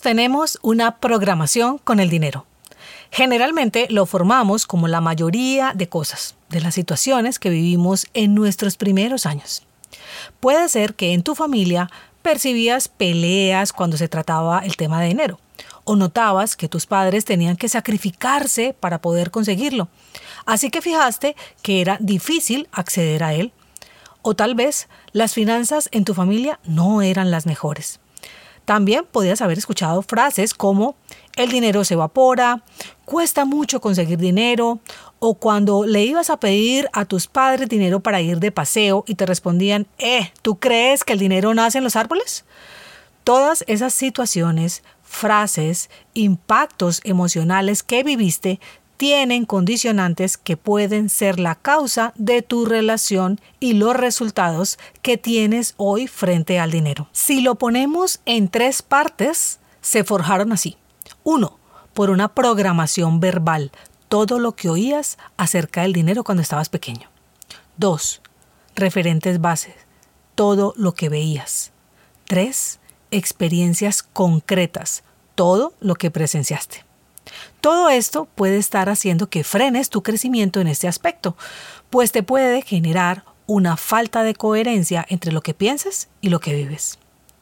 Tenemos una programación con el dinero. Generalmente lo formamos como la mayoría de cosas, de las situaciones que vivimos en nuestros primeros años. Puede ser que en tu familia percibías peleas cuando se trataba el tema de dinero, o notabas que tus padres tenían que sacrificarse para poder conseguirlo, así que fijaste que era difícil acceder a él, o tal vez las finanzas en tu familia no eran las mejores. También podías haber escuchado frases como el dinero se evapora, cuesta mucho conseguir dinero, o cuando le ibas a pedir a tus padres dinero para ir de paseo y te respondían, eh, ¿tú crees que el dinero nace en los árboles? Todas esas situaciones, frases, impactos emocionales que viviste tienen condicionantes que pueden ser la causa de tu relación y los resultados que tienes hoy frente al dinero. Si lo ponemos en tres partes, se forjaron así. Uno, por una programación verbal, todo lo que oías acerca del dinero cuando estabas pequeño. Dos, referentes bases, todo lo que veías. Tres, experiencias concretas, todo lo que presenciaste. Todo esto puede estar haciendo que frenes tu crecimiento en este aspecto, pues te puede generar una falta de coherencia entre lo que piensas y lo que vives.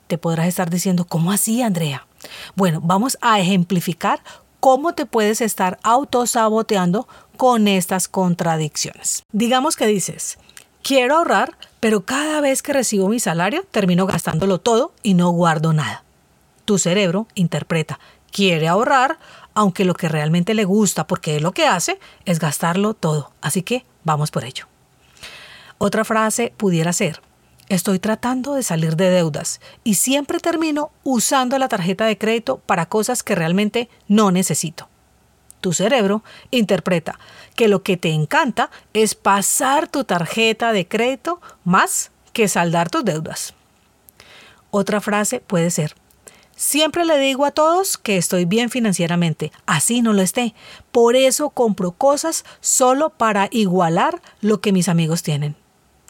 Te podrás estar diciendo, ¿cómo así, Andrea? Bueno, vamos a ejemplificar cómo te puedes estar autosaboteando con estas contradicciones. Digamos que dices, quiero ahorrar, pero cada vez que recibo mi salario termino gastándolo todo y no guardo nada. Tu cerebro interpreta, quiere ahorrar, aunque lo que realmente le gusta, porque lo que hace, es gastarlo todo. Así que vamos por ello. Otra frase pudiera ser, estoy tratando de salir de deudas y siempre termino usando la tarjeta de crédito para cosas que realmente no necesito. Tu cerebro interpreta que lo que te encanta es pasar tu tarjeta de crédito más que saldar tus deudas. Otra frase puede ser, Siempre le digo a todos que estoy bien financieramente, así no lo esté. Por eso compro cosas solo para igualar lo que mis amigos tienen.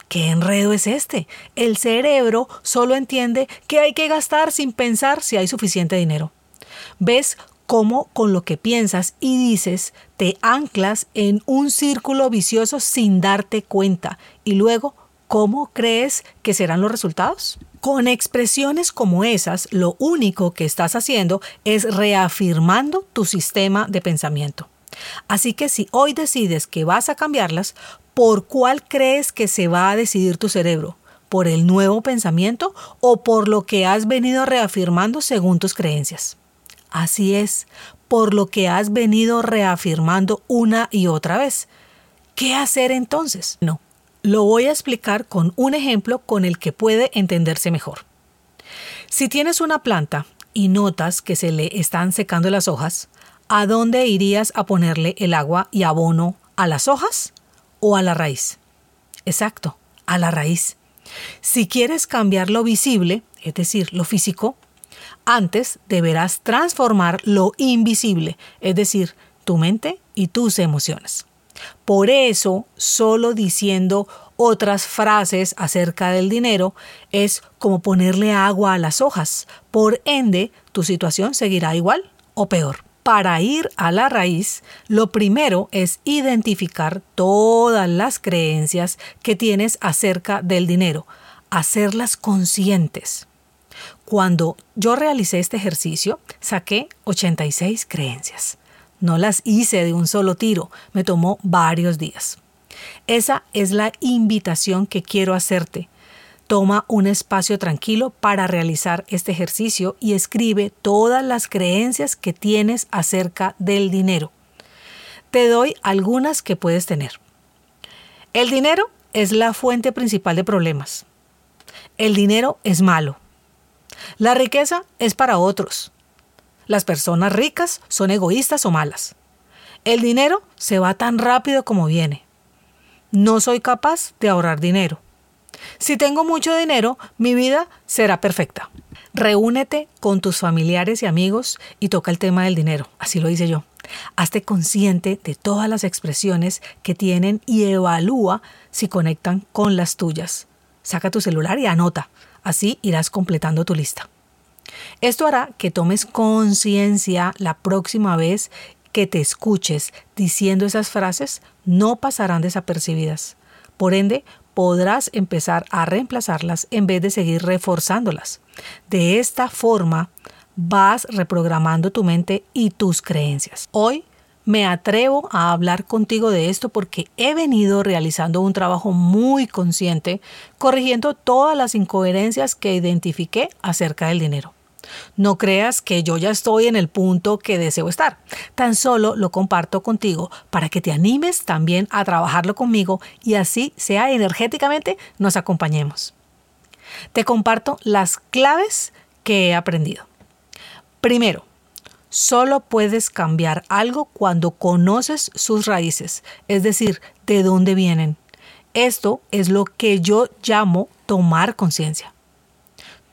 ¿Qué enredo es este? El cerebro solo entiende que hay que gastar sin pensar si hay suficiente dinero. ¿Ves cómo con lo que piensas y dices te anclas en un círculo vicioso sin darte cuenta y luego ¿cómo crees que serán los resultados? Con expresiones como esas, lo único que estás haciendo es reafirmando tu sistema de pensamiento. Así que si hoy decides que vas a cambiarlas, ¿por cuál crees que se va a decidir tu cerebro? ¿Por el nuevo pensamiento o por lo que has venido reafirmando según tus creencias? Así es, por lo que has venido reafirmando una y otra vez. ¿Qué hacer entonces? No, lo voy a explicar con un ejemplo con el que puede entenderse mejor. Si tienes una planta y notas que se le están secando las hojas, ¿a dónde irías a ponerle el agua y abono? ¿A las hojas o a la raíz? Exacto, a la raíz. Si quieres cambiar lo visible, es decir, lo físico, antes deberás transformar lo invisible, es decir, tu mente y tus emociones. Por eso, solo diciendo otras frases acerca del dinero es como ponerle agua a las hojas. Por ende, tu situación seguirá igual o peor. Para ir a la raíz, lo primero es identificar todas las creencias que tienes acerca del dinero, hacerlas conscientes. Cuando yo realicé este ejercicio, saqué 86 creencias. No las hice de un solo tiro, me tomó varios días. Esa es la invitación que quiero hacerte. Toma un espacio tranquilo para realizar este ejercicio y escribe todas las creencias que tienes acerca del dinero. Te doy algunas que puedes tener. El dinero es la fuente principal de problemas. El dinero es malo. La riqueza es para otros. Las personas ricas son egoístas o malas. El dinero se va tan rápido como viene. No soy capaz de ahorrar dinero. Si tengo mucho dinero, mi vida será perfecta. Reúnete con tus familiares y amigos y toca el tema del dinero, así lo hice yo. Hazte consciente de todas las expresiones que tienen y evalúa si conectan con las tuyas. Saca tu celular y anota, así irás completando tu lista. Esto hará que tomes conciencia la próxima vez que te escuches diciendo esas frases, no pasarán desapercibidas. Por ende, podrás empezar a reemplazarlas en vez de seguir reforzándolas. De esta forma, vas reprogramando tu mente y tus creencias. Hoy me atrevo a hablar contigo de esto porque he venido realizando un trabajo muy consciente, corrigiendo todas las incoherencias que identifiqué acerca del dinero. No creas que yo ya estoy en el punto que deseo estar. Tan solo lo comparto contigo para que te animes también a trabajarlo conmigo y así sea energéticamente nos acompañemos. Te comparto las claves que he aprendido. Primero, solo puedes cambiar algo cuando conoces sus raíces, es decir, de dónde vienen. Esto es lo que yo llamo tomar conciencia.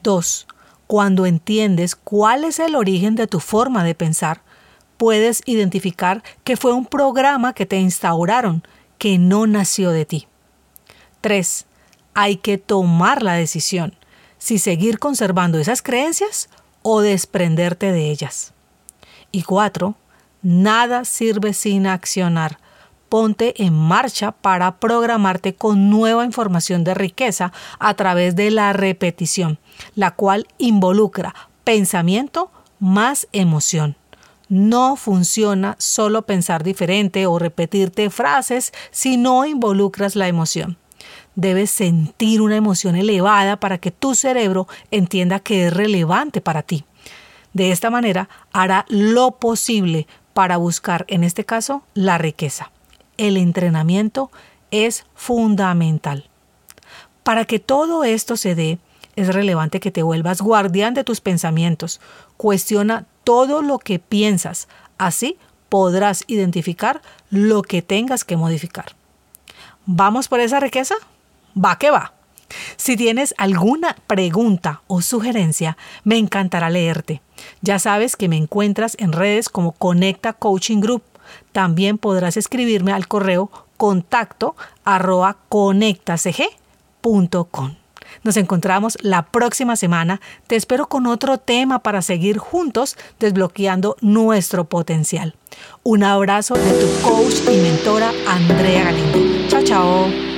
Dos, cuando entiendes cuál es el origen de tu forma de pensar, puedes identificar que fue un programa que te instauraron, que no nació de ti. 3. Hay que tomar la decisión si seguir conservando esas creencias o desprenderte de ellas. Y 4. Nada sirve sin accionar ponte en marcha para programarte con nueva información de riqueza a través de la repetición, la cual involucra pensamiento más emoción. No funciona solo pensar diferente o repetirte frases si no involucras la emoción. Debes sentir una emoción elevada para que tu cerebro entienda que es relevante para ti. De esta manera hará lo posible para buscar, en este caso, la riqueza el entrenamiento es fundamental. Para que todo esto se dé, es relevante que te vuelvas guardián de tus pensamientos. Cuestiona todo lo que piensas. Así podrás identificar lo que tengas que modificar. ¿Vamos por esa riqueza? Va que va. Si tienes alguna pregunta o sugerencia, me encantará leerte. Ya sabes que me encuentras en redes como Conecta Coaching Group también podrás escribirme al correo contacto arroba conectacg.com. Nos encontramos la próxima semana. Te espero con otro tema para seguir juntos desbloqueando nuestro potencial. Un abrazo de tu coach y mentora Andrea Galicia.